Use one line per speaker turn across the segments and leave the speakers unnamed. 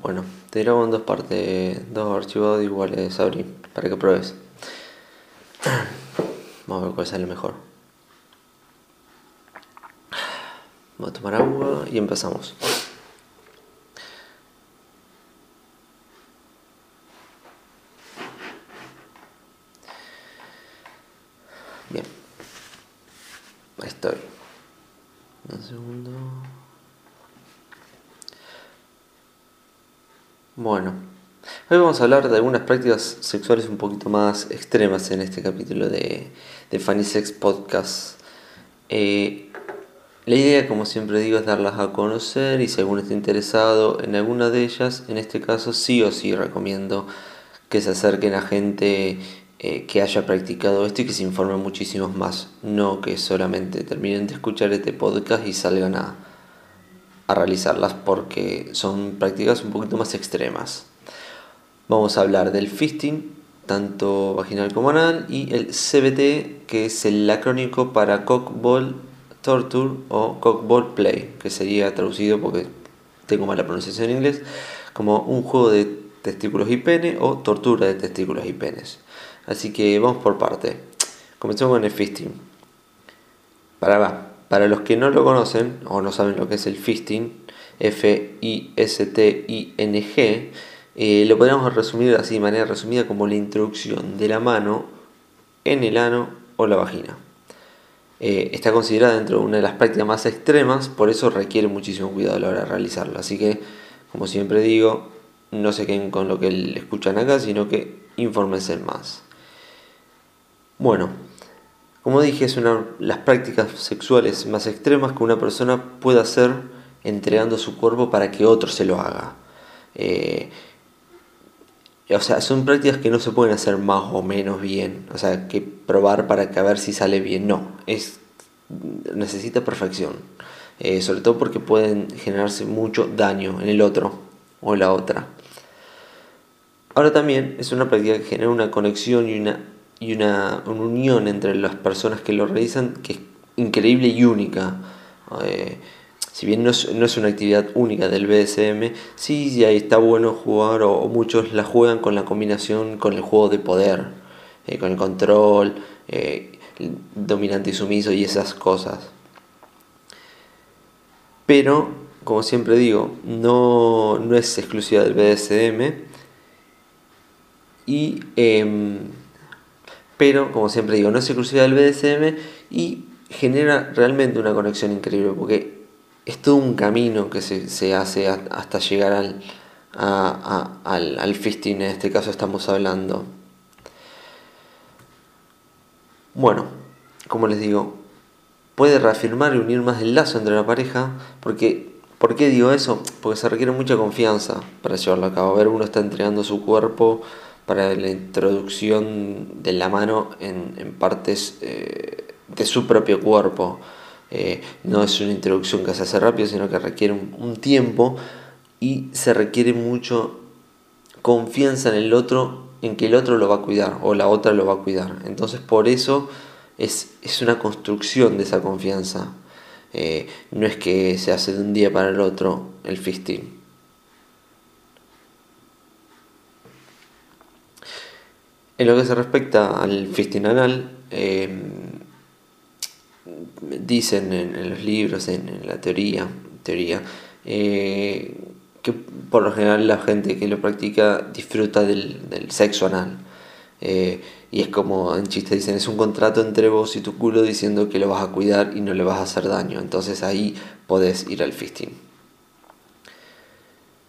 Bueno, te grabo en dos partes, dos archivos iguales, abrir, para que pruebes. Vamos a ver cuál sale mejor. Voy a tomar agua y empezamos. Bien. Ahí estoy. Un segundo. Bueno, hoy vamos a hablar de algunas prácticas sexuales un poquito más extremas en este capítulo de, de Funny Sex Podcast. Eh, la idea, como siempre digo, es darlas a conocer y si alguno está interesado en alguna de ellas, en este caso sí o sí recomiendo que se acerquen a gente eh, que haya practicado esto y que se informen muchísimos más, no que solamente terminen de escuchar este podcast y salgan a, a realizarlas porque son prácticas un poquito más extremas. Vamos a hablar del fisting, tanto vaginal como anal, y el CBT, que es el acrónico para Cockball Torture o Cockball Play, que sería traducido porque tengo mala pronunciación en inglés, como un juego de testículos y pene o tortura de testículos y penes. Así que vamos por parte. Comenzamos con el fisting. Para. Para los que no lo conocen o no saben lo que es el fisting, F-I-S-T-I-N-G, eh, lo podríamos resumir así de manera resumida como la introducción de la mano en el ano o la vagina. Eh, está considerada dentro de una de las prácticas más extremas, por eso requiere muchísimo cuidado a la hora de realizarlo. Así que, como siempre digo, no se queden con lo que escuchan acá, sino que infórmense más. Bueno, como dije, es una de las prácticas sexuales más extremas que una persona puede hacer entregando su cuerpo para que otro se lo haga. Eh, o sea, son prácticas que no se pueden hacer más o menos bien. O sea, que probar para que a ver si sale bien. No, es necesita perfección. Eh, sobre todo porque pueden generarse mucho daño en el otro o la otra. Ahora también es una práctica que genera una conexión y una y una, unión entre las personas que lo realizan que es increíble y única. Eh, si bien no es, no es, una actividad única del BSM, sí, sí está bueno jugar o, muchos la juegan con la combinación con el juego de poder, eh, con el control, eh, dominante y sumiso y esas cosas. Pero, como siempre digo, no, no es exclusiva del BSM y em, pero como siempre digo, no es exclusiva del BDSM y genera realmente una conexión increíble porque es todo un camino que se, hace hasta llegar al, al, al fisting, en este caso estamos hablando. Bueno, como les digo, puede reafirmar y unir más el lazo entre la pareja, porque, ¿por qué digo eso? Porque se requiere mucha confianza para llevarlo a cabo. A ver, uno está entregando su cuerpo para la introducción de la mano en, partes eh, de su propio cuerpo. Eh, no es una introducción que se hace rápido, sino que requiere un, tiempo y se requiere mucho confianza en el otro, en que el otro lo va a cuidar o la otra lo va a cuidar. Entonces por eso es, una construcción de esa confianza. Eh, no es que se hace de un día para el otro el fisting. En lo que se respecta al fisting anal, em, dicen en, los libros, en, la teoría, teoría eh, que por lo general la gente que lo practica disfruta del, sexo anal. Eh, y es como en chiste dicen, es un contrato entre vos y tu culo diciendo que lo vas a cuidar y no le vas a hacer daño. Entonces ahí podés ir al fisting.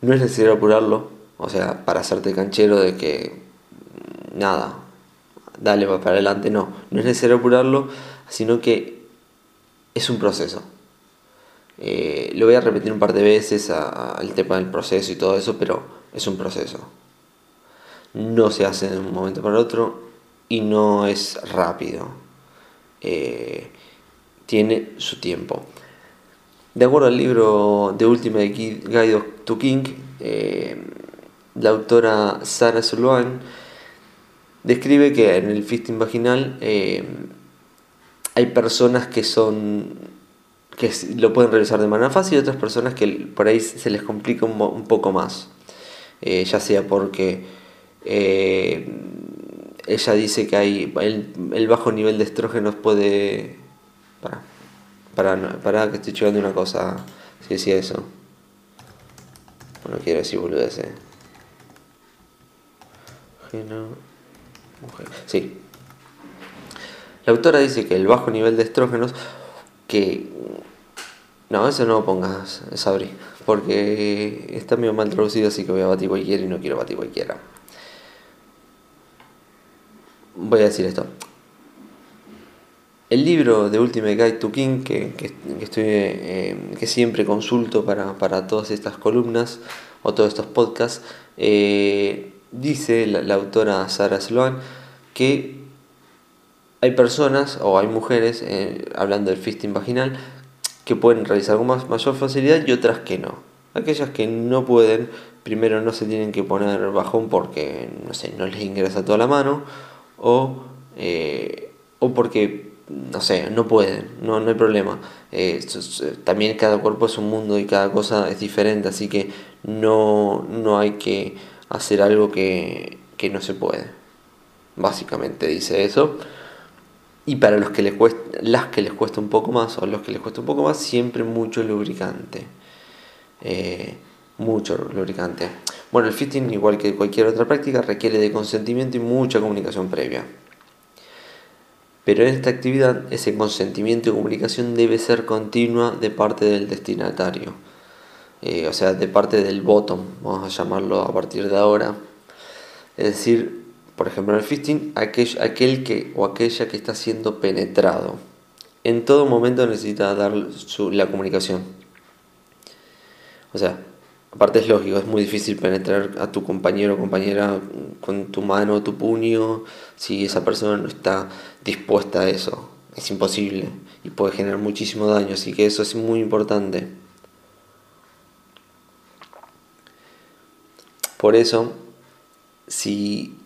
No es necesario apurarlo, o sea, para hacerte canchero de que nada, dale para adelante, no, no es necesario apurarlo, sino que es un proceso. Eh, lo voy a repetir un par de veces al tema del proceso y todo eso, pero es un proceso. No se hace de un momento para otro y no es rápido. Eh, tiene su tiempo. De acuerdo al libro The Ultimate Guide to King, eh, la autora Sarah Sullivan describe que en el fisting vaginal hay personas que son que lo pueden realizar de manera fácil y otras personas que por ahí se les complica un, poco más. eh, ya sea porque eh, ella dice que hay el, bajo nivel de estrógenos puede... Para, para, que estoy checando una cosa, si decía eso. No quiero decir boludeces. Sí. La autora dice que el bajo nivel de estrógenos, que... No, eso no lo pongas, Sabri, porque está medio mal traducido, así que voy a batir cualquiera y no quiero batir cualquiera. Voy a decir esto. El libro de Ultimate Guide to King, que, estoy, eh, que siempre consulto para, para, todas estas columnas o todos estos podcasts, eh, dice la, autora Sarah Sloan que hay personas o hay mujeres, eh, hablando del fisting vaginal, que pueden realizar con más, mayor facilidad y otras que no. Aquellas que no pueden, primero no se tienen que poner bajón porque, no sé, no les ingresa toda la mano o, eh, o porque, no sé, no pueden, no, no hay problema. Eh, también cada cuerpo es un mundo y cada cosa es diferente, así que no, no hay que hacer algo que, no se puede. Básicamente dice eso. Y para los que les cuesta, las que les cuesta un poco más o los que les cuesta un poco más, siempre mucho lubricante. Eh, mucho lubricante. Bueno, el fitting, igual que cualquier otra práctica, requiere de consentimiento y mucha comunicación previa. Pero en esta actividad, ese consentimiento y comunicación debe ser continua de parte del destinatario. Eh, o sea, de parte del bottom, vamos a llamarlo a partir de ahora. Es decir, por ejemplo, en el fisting, aquel, aquel que o aquella que está siendo penetrado. En todo momento necesita dar la comunicación. O sea, aparte es lógico, es muy difícil penetrar a tu compañero o compañera con tu mano o tu puño si esa persona no está dispuesta a eso. Es imposible y puede generar muchísimo daño, así que eso es muy importante. Por eso, si,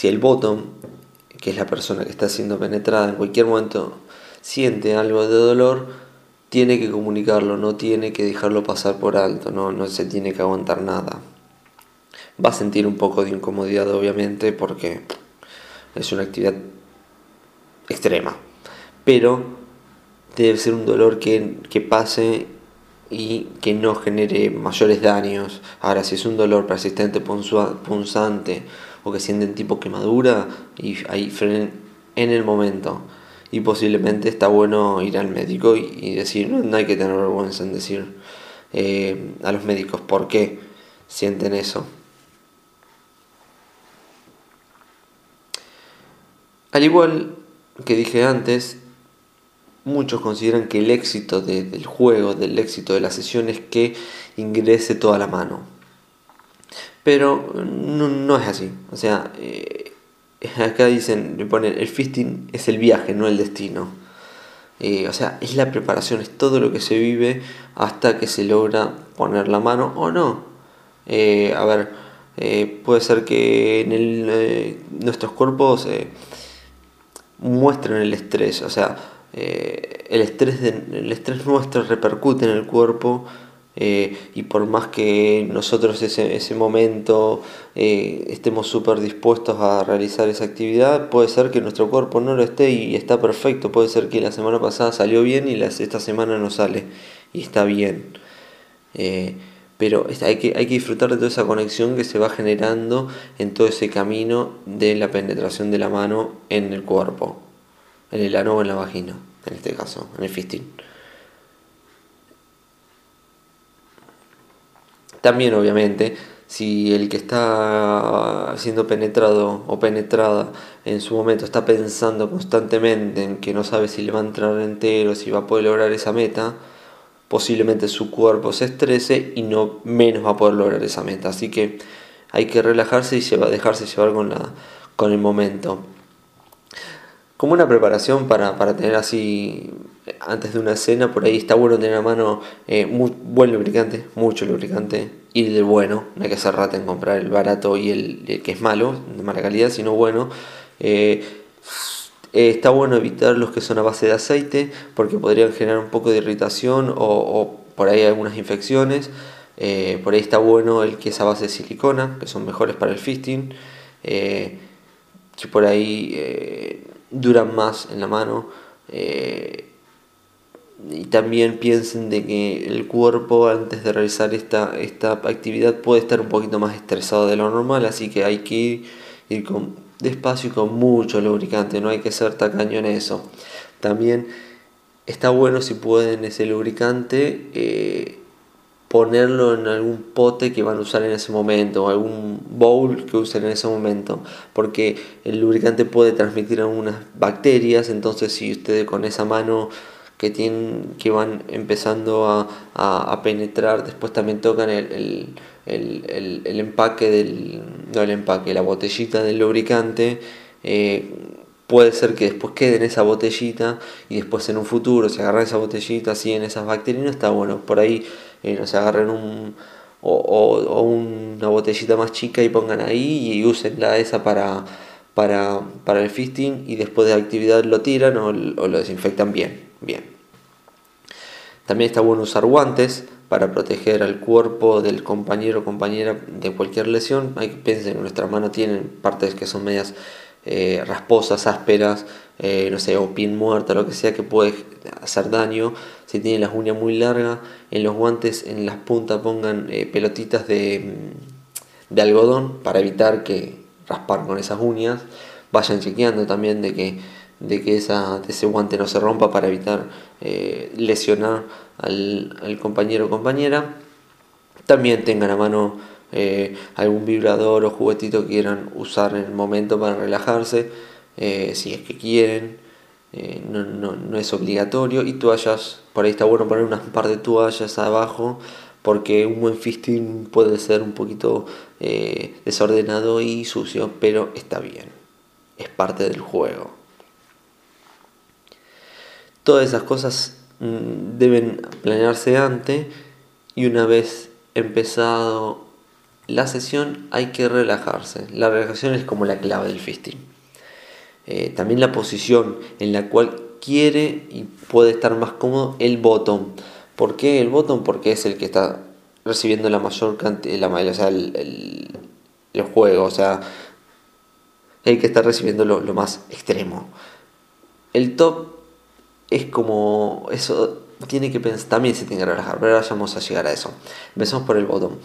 el bottom, que es la persona que está siendo penetrada en cualquier momento, siente algo de dolor, tiene que comunicarlo, no tiene que dejarlo pasar por alto, no, no se tiene que aguantar nada. Va a sentir un poco de incomodidad, obviamente, porque es una actividad extrema, pero debe ser un dolor que, que pase y que no genere mayores daños. Ahora, si es un dolor persistente, punzante o que sienten tipo quemadura, y ahí frenen en el momento. Y posiblemente está bueno ir al médico y, decir, no, hay que tener vergüenza en decir eh, a los médicos por qué sienten eso. Al igual que dije antes, Muchos consideran que el éxito del juego, del éxito de la sesión es que ingrese toda la mano. Pero no, es así. O sea, eh, acá dicen, le ponen, el fisting es el viaje, no el destino. Eh, o sea, es la preparación, es todo lo que se vive hasta que se logra poner la mano o no. Eh, a ver, puede ser que en el, nuestros cuerpos muestren el estrés, o sea, eh, el, estrés el estrés nuestro repercute en el cuerpo eh, y por más que nosotros ese, ese momento eh, estemos súper dispuestos a realizar esa actividad, puede ser que nuestro cuerpo no lo esté y está perfecto, puede ser que la semana pasada salió bien y esta semana no sale y está bien. pero hay que, hay que disfrutar de toda esa conexión que se va generando en todo ese camino de la penetración de la mano en el cuerpo en el ano o en la vagina, en este caso, en el fisting. También, obviamente, si el que está siendo penetrado o penetrada en su momento está pensando constantemente en que no sabe si le va a entrar entero, si va a poder lograr esa meta, posiblemente su cuerpo se estrese y no menos va a poder lograr esa meta. Así que hay que relajarse y dejarse llevar con, la, con el momento como una preparación para, tener así antes de una cena, por ahí está bueno tener a mano eh, muy buen lubricante, mucho lubricante, y del bueno, no hay que hacer rata en comprar el barato y el, que es malo, de mala calidad, sino bueno. Eh, eh, está bueno evitar los que son a base de aceite porque podrían generar un poco de irritación o, por ahí algunas infecciones. Por ahí está bueno el que es a base de silicona, que son mejores para el fisting, eh, por ahí duran más en la mano. y también piensen de que el cuerpo antes de realizar esta, esta actividad puede estar un poquito más estresado de lo normal, así que hay que ir, con, despacio y con mucho lubricante, no hay que ser tacaño en eso. También está bueno si pueden ese lubricante ponerlo en algún pote que van a usar en ese momento o algún bowl que usen en ese momento porque el lubricante puede transmitir algunas bacterias entonces si ustedes con esa mano que tienen que van empezando a, penetrar después también tocan el, empaque del no el empaque la botellita del lubricante eh, puede ser que después quede en esa botellita y después en un futuro se agarra esa botellita así en esas bacterias está bueno. Por ahí eh, no se agarren un, o, una botellita más chica y pongan ahí y usenla esa para, para, el fisting y después de la actividad lo tiran o, lo desinfectan bien, bien. También está bueno usar guantes para proteger al cuerpo del compañero o compañera de cualquier lesión. Hay que pensar nuestra mano tienen partes que son medias eh, rasposas, ásperas, eh, no sé, o pin muerta, lo que sea que puede hacer daño. Si tienen las uñas muy largas, en los guantes, en las puntas pongan eh, pelotitas de, de, algodón para evitar que raspar con esas uñas. Vayan chequeando también de que, de que ese guante no se rompa para evitar lesionar al, compañero o compañera. También tengan a mano eh, algún vibrador o juguetito que quieran usar en el momento para relajarse, eh, si es que quieren, eh, no, no, es obligatorio. Y toallas, por ahí está bueno poner unas par de toallas abajo, porque un buen fisting puede ser un poquito desordenado y sucio, pero está bien, es parte del juego. Todas esas cosas mm, deben planearse antes y una vez empezado la sesión hay que relajarse. La relajación es como la clave del fisting. Eh, también la posición en la cual quiere y puede estar más cómodo el botón. ¿Por qué el botón? Porque es el que está recibiendo la mayor cantidad, o sea, el, juego, o sea, el que está recibiendo lo, más extremo. El top es como, eso tiene que pensar, también se tiene que relajar, pero ahora vamos a llegar a eso. Empezamos por el botón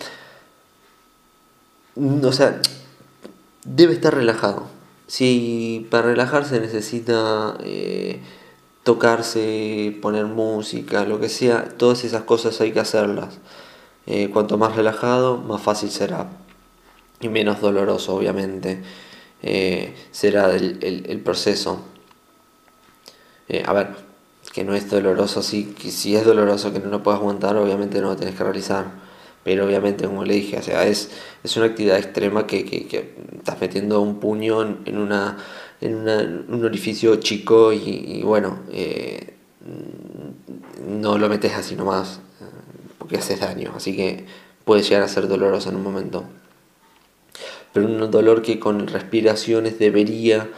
o sea, debe estar relajado. Si para relajarse necesita eh, tocarse, poner música, lo que sea, todas esas cosas hay que hacerlas. Eh, cuanto más relajado, más fácil será. Y menos doloroso, obviamente, eh, será el, proceso. a ver, que no es doloroso, si, si es doloroso que no lo puedas aguantar, obviamente no lo tienes que realizar pero obviamente como le dije, es, es una actividad extrema que, que, estás metiendo un puño en, una, en un orificio chico y, bueno, eh, no lo metes así nomás porque haces daño, así que puede llegar a ser doloroso en un momento. Pero un dolor que con respiraciones debería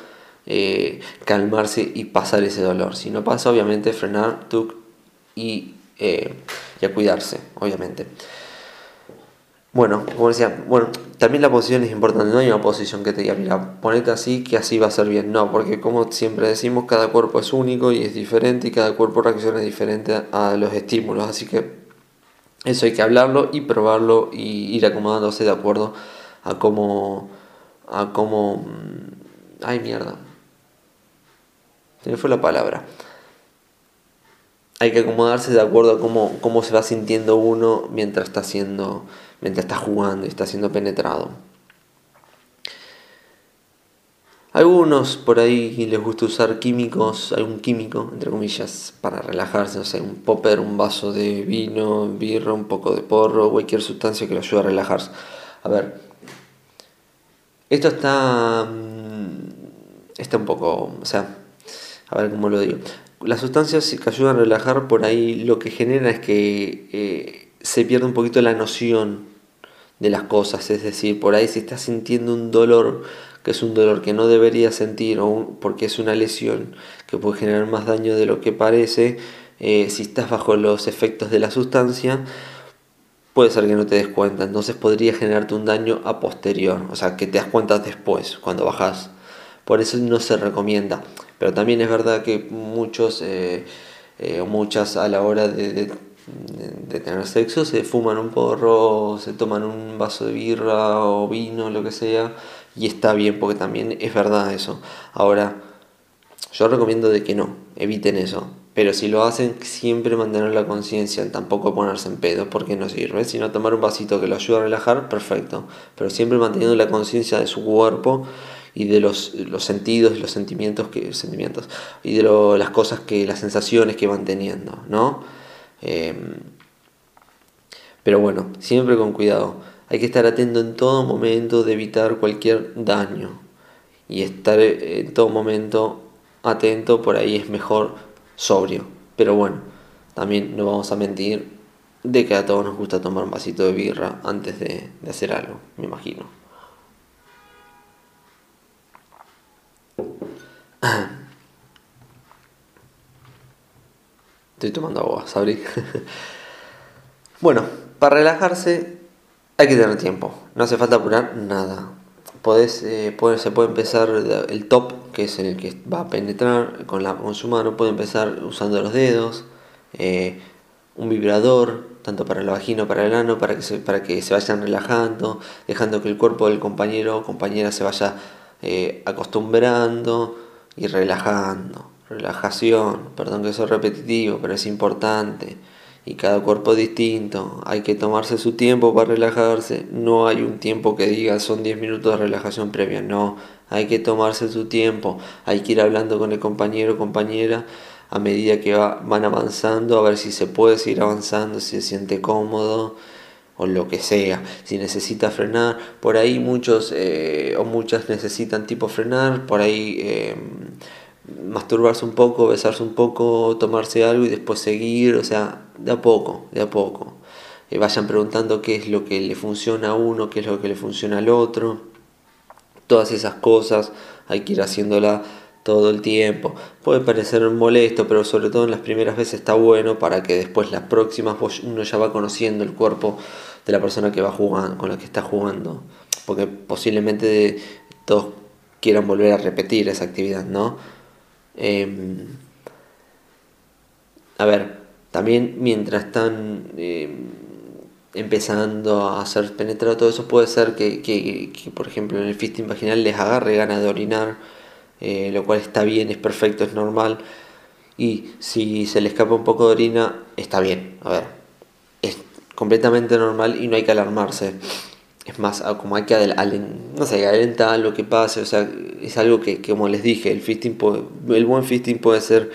eh, calmarse y pasar ese dolor. Si no pasa, obviamente frenar y, eh, y a cuidarse, obviamente. Bueno, como decía, bueno, también la posición es importante, no hay una posición que te diga, mira, ponete así que así va a ser bien, no, porque como siempre decimos, cada cuerpo es único y es diferente y cada cuerpo reacciona diferente a los estímulos, así que eso hay que hablarlo y probarlo y ir acomodándose de acuerdo a cómo, a cómo, mm, ay mierda, se me fue la palabra hay que acomodarse de acuerdo a cómo, cómo se va sintiendo uno mientras está haciendo, mientras está jugando y está siendo penetrado. Algunos por ahí les gusta usar químicos, algún químico, entre comillas, para relajarse, no sé, un popper, un vaso de vino, birra, un poco de porro, cualquier sustancia que lo ayude a relajarse. A ver, esto está, mm, está un poco, o sea, a ver cómo lo digo. Las sustancias que ayudan a relajar por ahí lo que genera es que eh, se pierde un poquito la noción de las cosas, es decir, por ahí si estás sintiendo un dolor que es un dolor que no deberías sentir o porque es una lesión que puede generar más daño de lo que parece, eh, si estás bajo los efectos de la sustancia, puede ser que no te des cuenta, entonces podría generarte un daño a posterior, o sea, que te das cuenta después, cuando bajas. Por eso no se recomienda. Pero también es verdad que muchos eh, eh, muchas a la hora de, tener sexo se fuman un porro, se toman un vaso de birra o vino, lo que sea, y está bien, porque también es verdad eso. Ahora, yo recomiendo de que no, eviten eso. Pero si lo hacen, siempre mantener la conciencia, tampoco ponerse en pedo, porque no sirve. Si no tomar un vasito que lo ayuda a relajar, perfecto. Pero siempre manteniendo la conciencia de su cuerpo y de los, los sentidos, los sentimientos, que, sentimientos y de las cosas que, las sensaciones que van teniendo, ¿no? Em, pero bueno, siempre con cuidado. Hay que estar atento en todo momento de evitar cualquier daño. Y estar en todo momento atento, por ahí es mejor sobrio. Pero bueno, también no vamos a mentir de que a todos nos gusta tomar un vasito de birra antes de, hacer algo, me imagino. Estoy tomando agua, sabrí. bueno, para relajarse hay que tener tiempo. No hace falta apurar nada. Podés, eh, se puede empezar el top que es el que va a penetrar con, la, su mano, puede empezar usando los dedos, eh, un vibrador, tanto para la vagina para el ano, para que, se, para que se vayan relajando, dejando que el cuerpo del compañero o compañera se vaya eh, acostumbrando y relajando. Relajación, perdón que soy repetitivo, pero es importante y cada cuerpo es distinto. Hay que tomarse su tiempo para relajarse. No hay un tiempo que diga son 10 minutos de relajación previa. No, hay que tomarse su tiempo. Hay que ir hablando con el compañero o compañera a medida que va, van avanzando, a ver si se puede seguir avanzando, si se siente cómodo o lo que sea. Si necesita frenar, por ahí muchos eh, o muchas necesitan tipo frenar, por ahí... Eh, masturbarse un poco, besarse un poco, tomarse algo y después seguir, o sea, de a poco, de a poco. Eh, vayan preguntando qué es lo que le funciona a uno, qué es lo que le funciona al otro. Todas esas cosas hay que ir haciéndola todo el tiempo. Puede parecer molesto, pero sobre todo en las primeras veces está bueno para que después las próximas uno ya va conociendo el cuerpo de la persona que va jugando, con la que está jugando. Porque posiblemente todos quieran volver a repetir esa actividad, ¿no? Em, a ver, también mientras están em, empezando a hacer penetrado todo eso, puede ser que, por ejemplo en el fisting vaginal les agarre ganas de orinar, eh, lo cual está bien, es perfecto, es normal. Y si se le escapa un poco de orina, está bien. A ver, completamente normal y no hay que alarmarse. Es más, como hay que no sé, lo que pase, o sea, es algo que, como les dije, el fisting el buen fisting puede ser,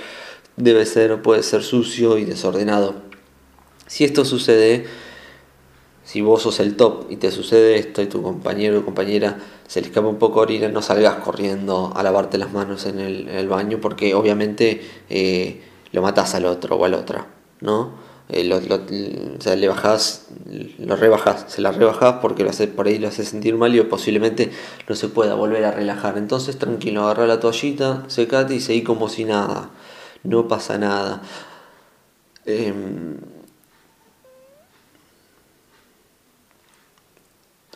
debe ser o puede ser sucio y desordenado. Si esto sucede, si vos sos el top y te sucede esto y tu compañero o compañera se le escapa un poco orina, no salgas corriendo a lavarte las manos en el, baño porque obviamente eh, lo matas al otro o a la otra, ¿no? Eh, o sea, le bajás, lo rebajás, se la rebajás porque lo hace, por ahí lo hace sentir mal y posiblemente no se pueda volver a relajar. Entonces, tranquilo, agarra la toallita, secate y seguí como si nada, no pasa nada. Em,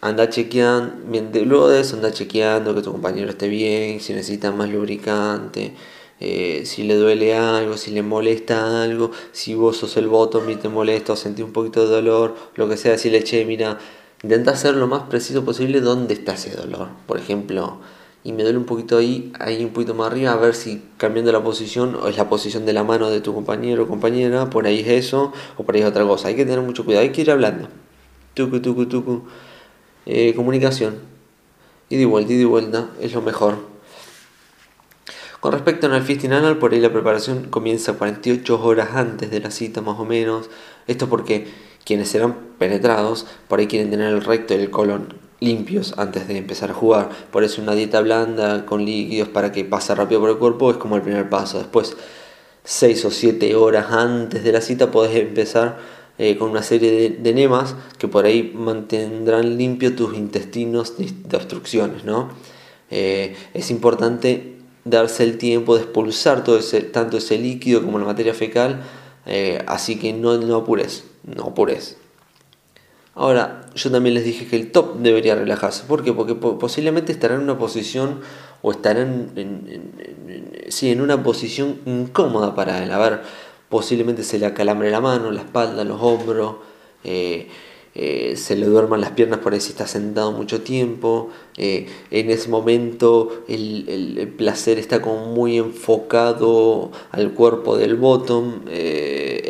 anda chequeando, luego de eso anda chequeando que tu compañero esté bien, si necesita más lubricante. Eh, si le duele algo, si le molesta algo, si vos sos el bottom y te molesta o sentís un poquito de dolor, lo que sea, le che, mira, intenta hacer lo más preciso posible dónde está ese dolor. Por ejemplo, y me duele un poquito ahí, ahí un poquito más arriba, a ver si cambiando la posición o es la posición de la mano de tu compañero o compañera, por ahí es eso o por ahí es otra cosa. Hay que tener mucho cuidado, hay que ir hablando. Tucu, tucu, tucu. Eh, comunicación. Y de vuelta, y de vuelta, es lo mejor. Con respecto al fisting anal, por ahí la preparación comienza 48 horas antes de la cita más o menos. Esto porque quienes serán penetrados por ahí quieren tener el recto y el colon limpios antes de empezar a jugar. Por eso una dieta blanda con líquidos para que pase rápido por el cuerpo es como el primer paso. Después, 6 o 7 horas antes de la cita podés empezar eh, con una serie de, de, enemas que por ahí mantendrán limpios tus intestinos de, obstrucciones. ¿no? Eh, es importante darse el tiempo de expulsar todo ese, tanto ese líquido como la materia fecal, eh, así que no, no apures, no apures. Ahora, yo también les dije que el top debería relajarse. ¿Por qué? Porque posiblemente estará en una posición o estará en, en, una posición incómoda para él. A ver, posiblemente se le acalambre la mano, la espalda, los hombros. Eh, eh, se le duerman las piernas por ahí si está sentado mucho tiempo, eh, en ese momento el, placer está como muy enfocado al cuerpo del bottom, eh,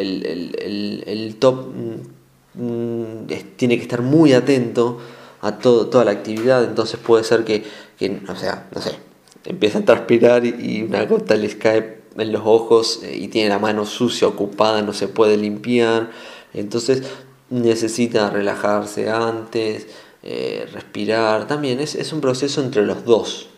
el, top mm, tiene que estar muy atento a todo, toda la actividad, entonces puede ser que, o sea, no sé, empieza a transpirar y, una gota les cae en los ojos y tiene la mano sucia, ocupada, no se puede limpiar. Entonces necesita relajarse antes, eh, respirar, también es, un proceso entre los dos.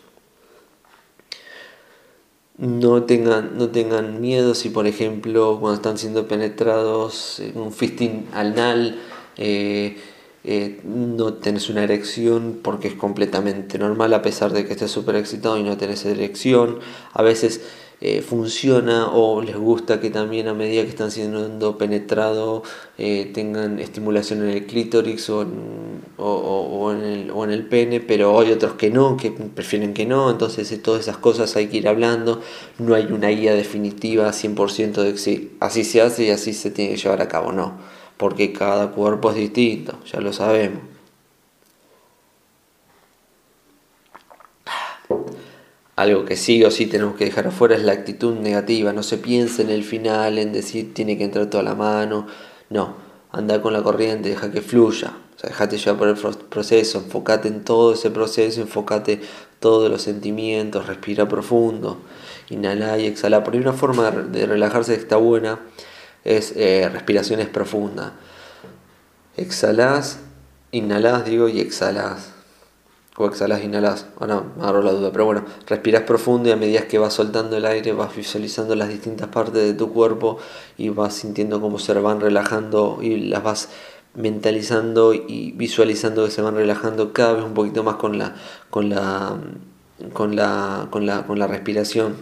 No tengan, no tengan miedo si, por ejemplo, cuando están siendo penetrados en un fisting anal, eh, eh, no tenés una erección porque es completamente normal a pesar de que estés súper excitado y no tenés erección. A veces eh, funciona o les gusta que también a medida que están siendo penetrado eh, tengan estimulación en el clítoris o en, o, en el, o en el pene, pero hay otros que no, que prefieren que no, entonces todas esas cosas hay que ir hablando, no hay una guía definitiva 100% de que así se hace y así se tiene que llevar a cabo, no, porque cada cuerpo es distinto, ya lo sabemos. Algo que sí o sí tenemos que dejar afuera es la actitud negativa. No se piense en el final, en decir tiene que entrar toda la mano. No, anda con la corriente, deja que fluya. O sea, dejate llevar por el proceso, enfócate en todo ese proceso, enfócate todos los sentimientos, respira profundo, inhala y exhala. Por ahí una forma de relajarse que está buena es eh, respiraciones profundas. Exhalás, inhalás, digo, y exhalás o exhalas, inhalas, no, me agarro la duda, pero bueno, respiras profundo y a medida que vas soltando el aire vas visualizando las distintas partes de tu cuerpo y vas sintiendo cómo se van relajando y las vas mentalizando y visualizando que se van relajando cada vez un poquito más con la con la con la con la, con la respiración.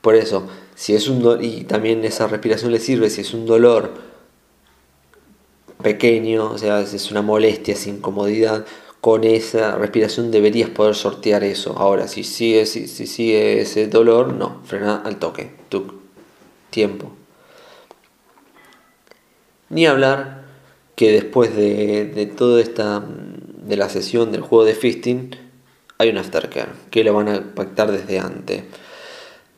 Por eso, si es un y también esa respiración le sirve si es un dolor pequeño, o sea, es una molestia, es incomodidad, con esa respiración deberías poder sortear eso. Ahora, si sigue, si, sigue ese dolor, no, frena al toque, tiempo. Ni hablar que después de, de toda esta, de la sesión del juego de fisting, hay un aftercare, que lo van a pactar desde antes.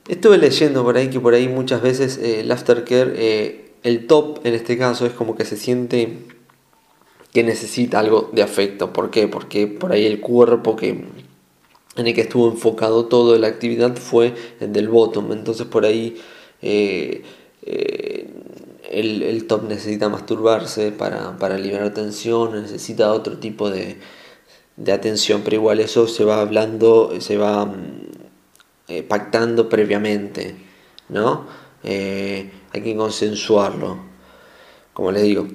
Estuve leyendo por ahí que por ahí muchas veces eh, el aftercare eh, el top en este caso es como que se siente que necesita algo de afecto. ¿Por qué? Porque por ahí el cuerpo que en el que estuvo enfocado toda la actividad fue el del bottom. Entonces por ahí eh, eh, el, top necesita masturbarse para, liberar tensión, necesita otro tipo de, atención, pero igual eso se va hablando, se va mm, eh, pactando previamente, ¿no? hay que consensuarlo. Como les digo,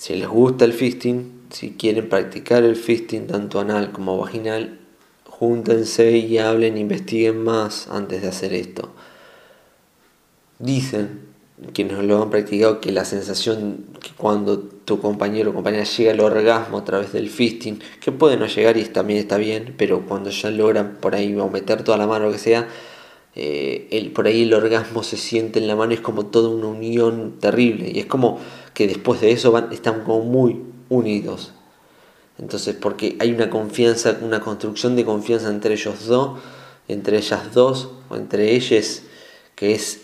si les gusta el fisting, si quieren practicar el fisting tanto anal como vaginal, júntense y hablen, investiguen más antes de hacer esto. Dicen quienes lo han practicado que la sensación que cuando tu compañero o compañera llega al orgasmo a través del fisting, que puede no llegar y también está bien, pero cuando ya logran por ahí o meter toda la mano o lo que sea, eh, el, por ahí el orgasmo se siente en la mano, es como toda una unión terrible. Y es como que después de eso van, están como muy unidos. Entonces, porque hay una confianza, una construcción de confianza entre ellos dos, entre ellas dos, o entre ellas, que es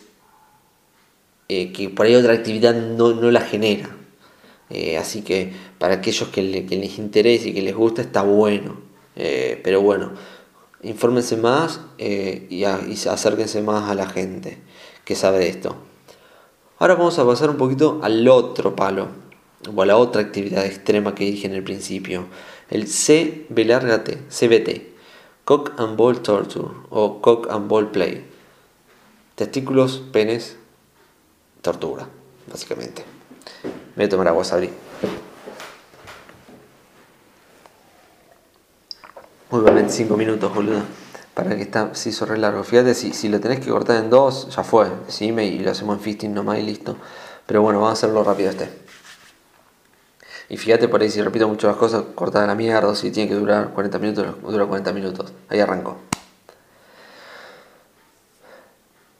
eh, que por ahí otra actividad no, la genera. Eh, así que para aquellos que, les interese y que les gusta, está bueno. pero bueno, infórmense más eh, y, acérquense más a la gente que sabe de esto. Ahora vamos a pasar un poquito al otro palo, o a la otra actividad extrema que dije en el principio, el CB larga CBT, Cock and Ball Torture o Cock and Ball Play. Testículos, penes, tortura, básicamente. Me voy a tomar agua, Sabri. Muy bien, 25 minutos, boludo. Para que está, se hizo re largo. Fíjate, si, si lo tenés que cortar en dos, ya fue. Decime y lo hacemos en fisting nomás y listo. Pero bueno, vamos a hacerlo rápido este. Y fíjate por ahí, si repito mucho las cosas, corta la mierda, si tiene que durar 40 minutos, dura 40 minutos. Ahí arrancó.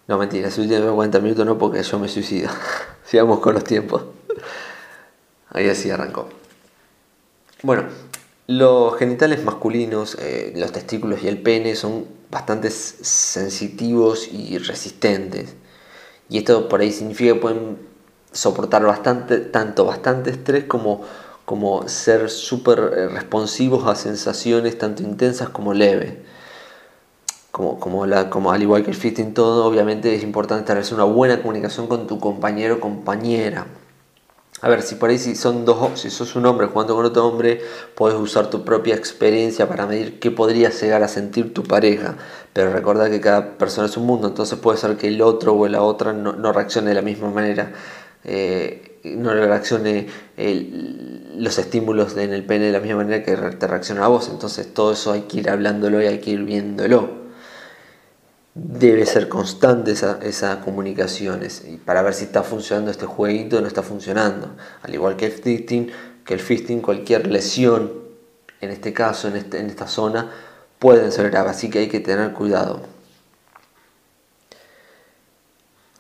No, mentira, si durar 40 minutos no porque yo me suicido. Sigamos con los tiempos. Ahí así arrancó. Bueno, los genitales masculinos, eh, los testículos y el pene son bastante sensitivos y resistentes. Y esto por ahí significa que pueden soportar bastante, tanto bastante estrés como, como ser súper eh, responsivos a sensaciones tanto intensas como leves. Como, como, al igual que el fisting todo, obviamente es importante establecer una buena comunicación con tu compañero o compañera. A ver, si por ahí si son dos, si sos un hombre jugando con otro hombre, puedes usar tu propia experiencia para medir qué podría llegar a sentir tu pareja. Pero recuerda que cada persona es un mundo, entonces puede ser que el otro o la otra no, no reaccione de la misma manera. Eh, no reaccione los estímulos en el pene de la misma manera que te reacciona a vos. Entonces todo eso hay que ir hablándolo y hay que ir viéndolo. Debe ser constante esa, esa comunicación para ver si está funcionando este jueguito o no está funcionando. Al igual que el fisting, que el fisting cualquier lesión, en este caso, en, este, en esta zona, pueden ser graves, así que hay que tener cuidado.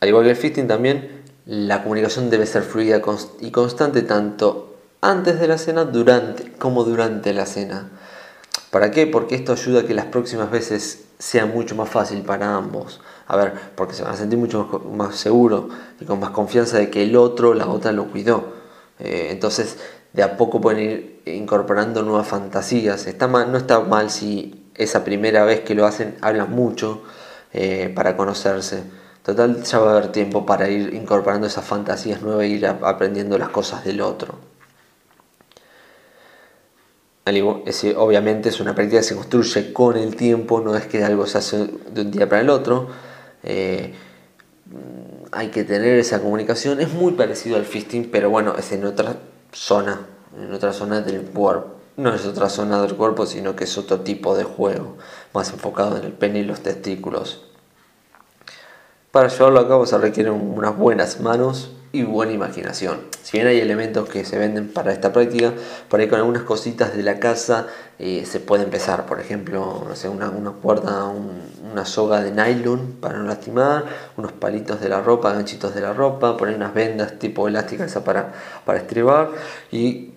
Al igual que el fisting también, la comunicación debe ser fluida y constante tanto antes de la cena durante, como durante la cena. ¿Para qué? Porque esto ayuda a que las próximas veces sea mucho más fácil para ambos. A ver, porque se van a sentir mucho más, seguros y con más confianza de que el otro, la otra lo cuidó. Eh, entonces, de a poco pueden ir incorporando nuevas fantasías. Está no está mal si esa primera vez que lo hacen hablan mucho eh, para conocerse. Total, ya va a haber tiempo para ir incorporando esas fantasías nuevas e ir aprendiendo las cosas del otro. Obviamente es una práctica que se construye con el tiempo, no es que algo se hace de un día para el otro. Eh, hay que tener esa comunicación. Es muy parecido al fisting, pero bueno, es en otra zona, en otra zona del cuerpo. No es otra zona del cuerpo, sino que es otro tipo de juego, más enfocado en el pene y los testículos. Para llevarlo a cabo se requieren unas buenas manos y buena imaginación. Si bien hay elementos que se venden para esta práctica, por ahí con algunas cositas de la casa eh, se puede empezar. Por ejemplo, no sé, una, cuerda, una soga de nylon para no lastimar, unos palitos de la ropa, ganchitos de la ropa, poner unas vendas tipo elásticas para, para estribar y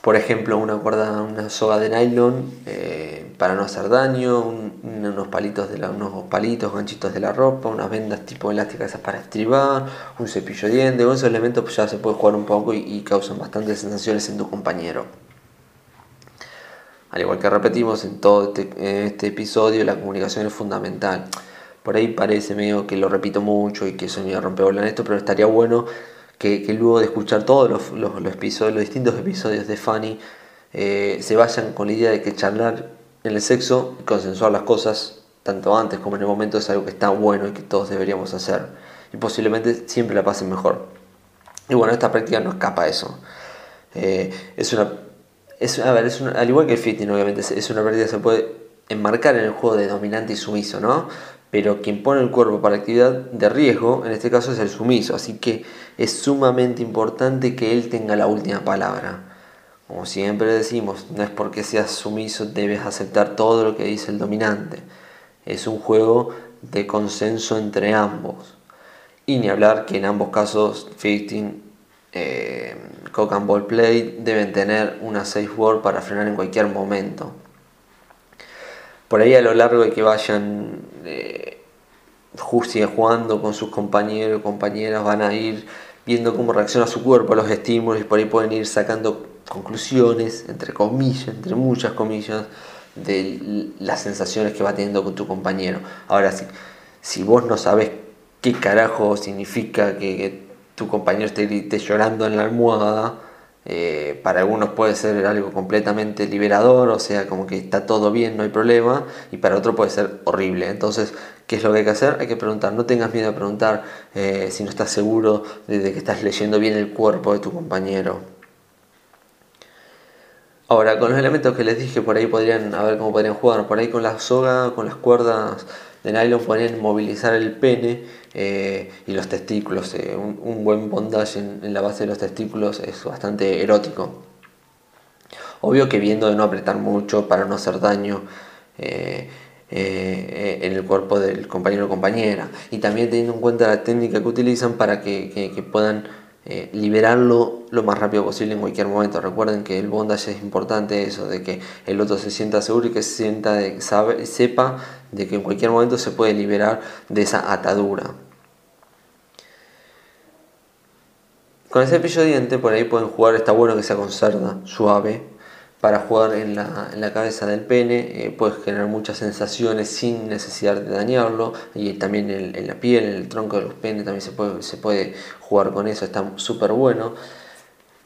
por ejemplo una cuerda, una soga de nylon eh, para no hacer daño, unos palitos unos palitos, ganchitos de la ropa, unas vendas tipo elásticas para estribar, un cepillo de dientes, con esos elementos pues ya se puede jugar un poco y, causan bastantes sensaciones en tu compañero. Al igual que repetimos en todo este, este episodio, la comunicación es fundamental. Por ahí parece medio que lo repito mucho y que soy medio rompebola en esto, pero estaría bueno que, luego de escuchar todos los, episodios, los distintos episodios de Fanny, eh, se vayan con la idea de que charlar en el sexo y consensuar las cosas, tanto antes como en el momento, es algo que está bueno y que todos deberíamos hacer. Y posiblemente siempre la pasen mejor. Y bueno, esta práctica no escapa a eso. Eh, es una. Es, a ver, es al igual que el fitting, obviamente, es una práctica que se puede enmarcar en el juego de dominante y sumiso, ¿no? Pero quien pone el cuerpo para actividad de riesgo, en este caso es el sumiso, así que es sumamente importante que él tenga la última palabra. Como siempre decimos, no es porque seas sumiso debes aceptar todo lo que dice el dominante. Es un juego de consenso entre ambos. Y ni hablar que en ambos casos, fisting, eh, cock and ball play, deben tener una safe word para frenar en cualquier momento por ahí a lo largo de que vayan eh, jugando con sus compañeros compañeras, van a ir viendo cómo reacciona su cuerpo a los estímulos y por ahí pueden ir sacando conclusiones, entre comillas, entre muchas comillas, de las sensaciones que va teniendo con tu compañero. Ahora, si, si vos no sabes qué carajo significa que, tu compañero esté llorando en la almohada, eh, para algunos puede ser algo completamente liberador, o sea, como que está todo bien, no hay problema, y para otros puede ser horrible. Entonces, ¿qué es lo que hay que hacer? Hay que preguntar, no tengas miedo a preguntar eh, si no estás seguro de, que estás leyendo bien el cuerpo de tu compañero. Ahora, con los elementos que les dije, por ahí podrían, a ver cómo podrían jugar, por ahí con la soga, con las cuerdas, de nylon pueden movilizar el pene eh, y los testículos. Eh, un, buen bondage en, la base de los testículos es bastante erótico. Obvio que viendo de no apretar mucho para no hacer daño en el cuerpo del compañero o compañera. Y también teniendo en cuenta la técnica que utilizan para que puedan eh, liberarlo lo más rápido posible en cualquier momento. Recuerden que el bondage es importante eso, de que el otro se sienta seguro y que se sienta de, sabe, sepa de que en cualquier momento se puede liberar de esa atadura. Con el cepillo diente por ahí pueden jugar, está bueno que sea con cerda, suave, para jugar en la, cabeza del pene, eh, puedes generar muchas sensaciones sin necesidad de dañarlo, y también en, la piel, en el tronco de los penes también se puede, se puede jugar con eso, está súper bueno.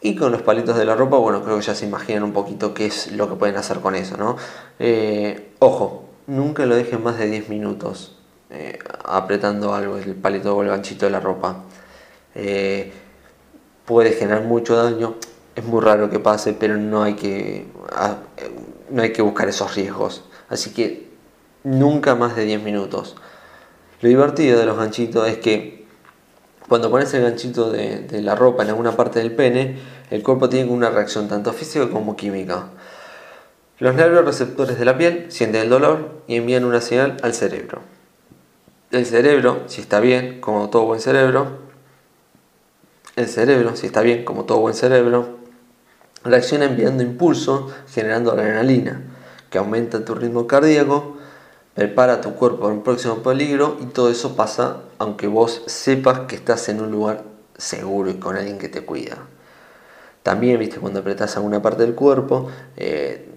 Y con los palitos de la ropa, bueno, creo que ya se imaginan un poquito qué es lo que pueden hacer con eso, ¿no? Eh, ojo, nunca lo dejen más de 10 minutos eh, apretando algo, el palito o el ganchito de la ropa. puede generar mucho daño es muy raro que pase, pero no hay que, ah, no hay que buscar esos riesgos. Así que nunca más de 10 minutos. Lo divertido de los ganchitos es que cuando pones el ganchito de, la ropa en alguna parte del pene, el cuerpo tiene una reacción tanto física como química. Los nervios receptores de la piel sienten el dolor y envían una señal al cerebro. El cerebro, si está bien, como todo buen cerebro, el cerebro, si está bien, como todo buen cerebro, reacciona enviando impulso, generando adrenalina, que aumenta tu ritmo cardíaco, prepara tu cuerpo para un próximo peligro y todo eso pasa aunque vos sepas que estás en un lugar seguro y con alguien que te cuida. También, viste, cuando apretas alguna parte del cuerpo, eh,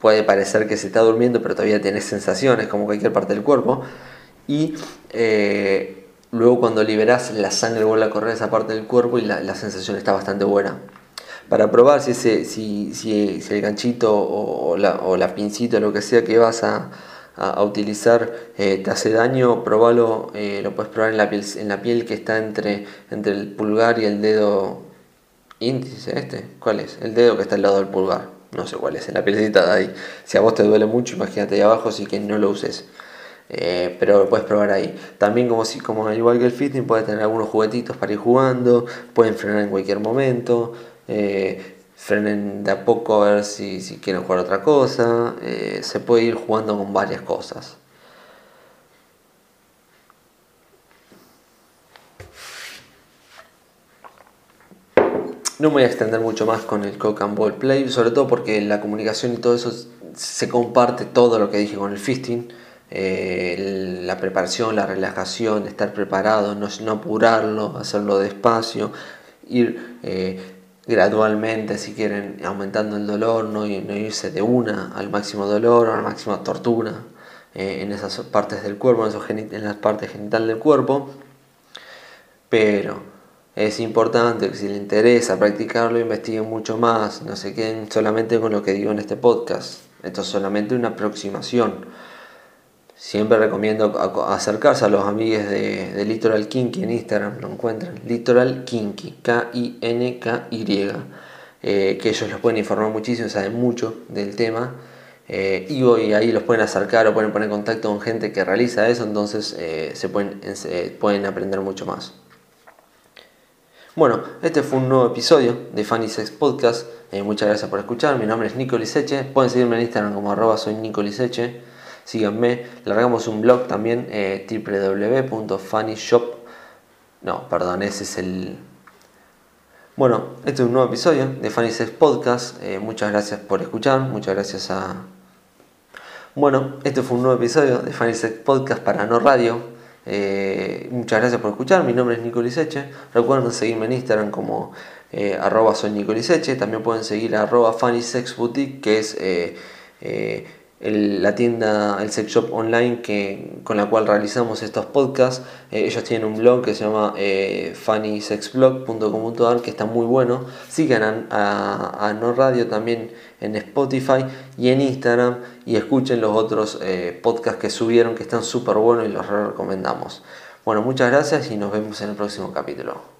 puede parecer que se está durmiendo, pero todavía tenés sensaciones como cualquier parte del cuerpo. Y eh, luego cuando liberás, la sangre vuelve a correr esa parte del cuerpo y la sensación está bastante buena para probar si, ese, si, si, el ganchito o la, o la pincita o lo que sea que vas a, utilizar eh, te hace daño, probalo, eh, lo puedes probar en la, piel, en la piel que está entre, entre el pulgar y el dedo índice, este, ¿cuál es? El dedo que está al lado del pulgar, no sé cuál es, en la pielcita de ahí. Si a vos te duele mucho, imagínate ahí abajo, así que no lo uses. Eh, pero lo puedes probar ahí. También como, si, como igual que el fitting, puedes tener algunos juguetitos para ir jugando, pueden frenar en cualquier momento. Eh, frenen de a poco a ver si, quieren jugar otra cosa, eh, se puede ir jugando con varias cosas. No me voy a extender mucho más con el Cock and Ball Play, sobre todo porque la comunicación y todo eso se comparte todo lo que dije con el fisting. Eh, la preparación, la relajación, estar preparado, no, no apurarlo, hacerlo despacio, ir gradualmente, si quieren, aumentando el dolor, no, irse de una al máximo dolor o a la máxima tortura eh, en esas partes del cuerpo, en, esos en las partes genitales del cuerpo. Pero es importante que si les interesa practicarlo, investiguen mucho más, no se queden solamente con lo que digo en este podcast. Esto es solamente una aproximación Siempre recomiendo acercarse a los amigos de, de, Litoral Kinky en Instagram, lo encuentran. Litoral Kinky, K-I-N-K-Y. Eh, que ellos los pueden informar muchísimo, saben mucho del tema. Eh, y hoy ahí los pueden acercar o pueden poner en contacto con gente que realiza eso, entonces eh, se pueden, pueden aprender mucho más. Bueno, este fue un nuevo episodio de Funny Sex Podcast. muchas gracias por escuchar. Mi nombre es Nico Liseche. Pueden seguirme en Instagram como arroba soy Nico síganme. Largamos un blog también, eh, www.funnyshop. No, perdón, ese es el. Bueno, este es un nuevo episodio de Funny Sex Podcast. Eh, muchas gracias por escuchar. Muchas gracias a. Bueno, este fue un nuevo episodio de Funny Sex Podcast para No Radio. Eh, muchas gracias por escuchar. Mi nombre es Nico Liseche. Recuerden seguirme en Instagram como eh, arroba soy Nico También pueden seguir arroba Funny Sex que es la tienda, el sex shop online que, con la cual realizamos estos podcasts. Eh, ellos tienen un blog que se llama eh, funnysexblog.com.ar que está muy bueno. Sigan a, No Radio también en Spotify y en Instagram y escuchen los otros eh, podcasts que subieron que están súper buenos y los recomendamos. Bueno, muchas gracias y nos vemos en el próximo capítulo.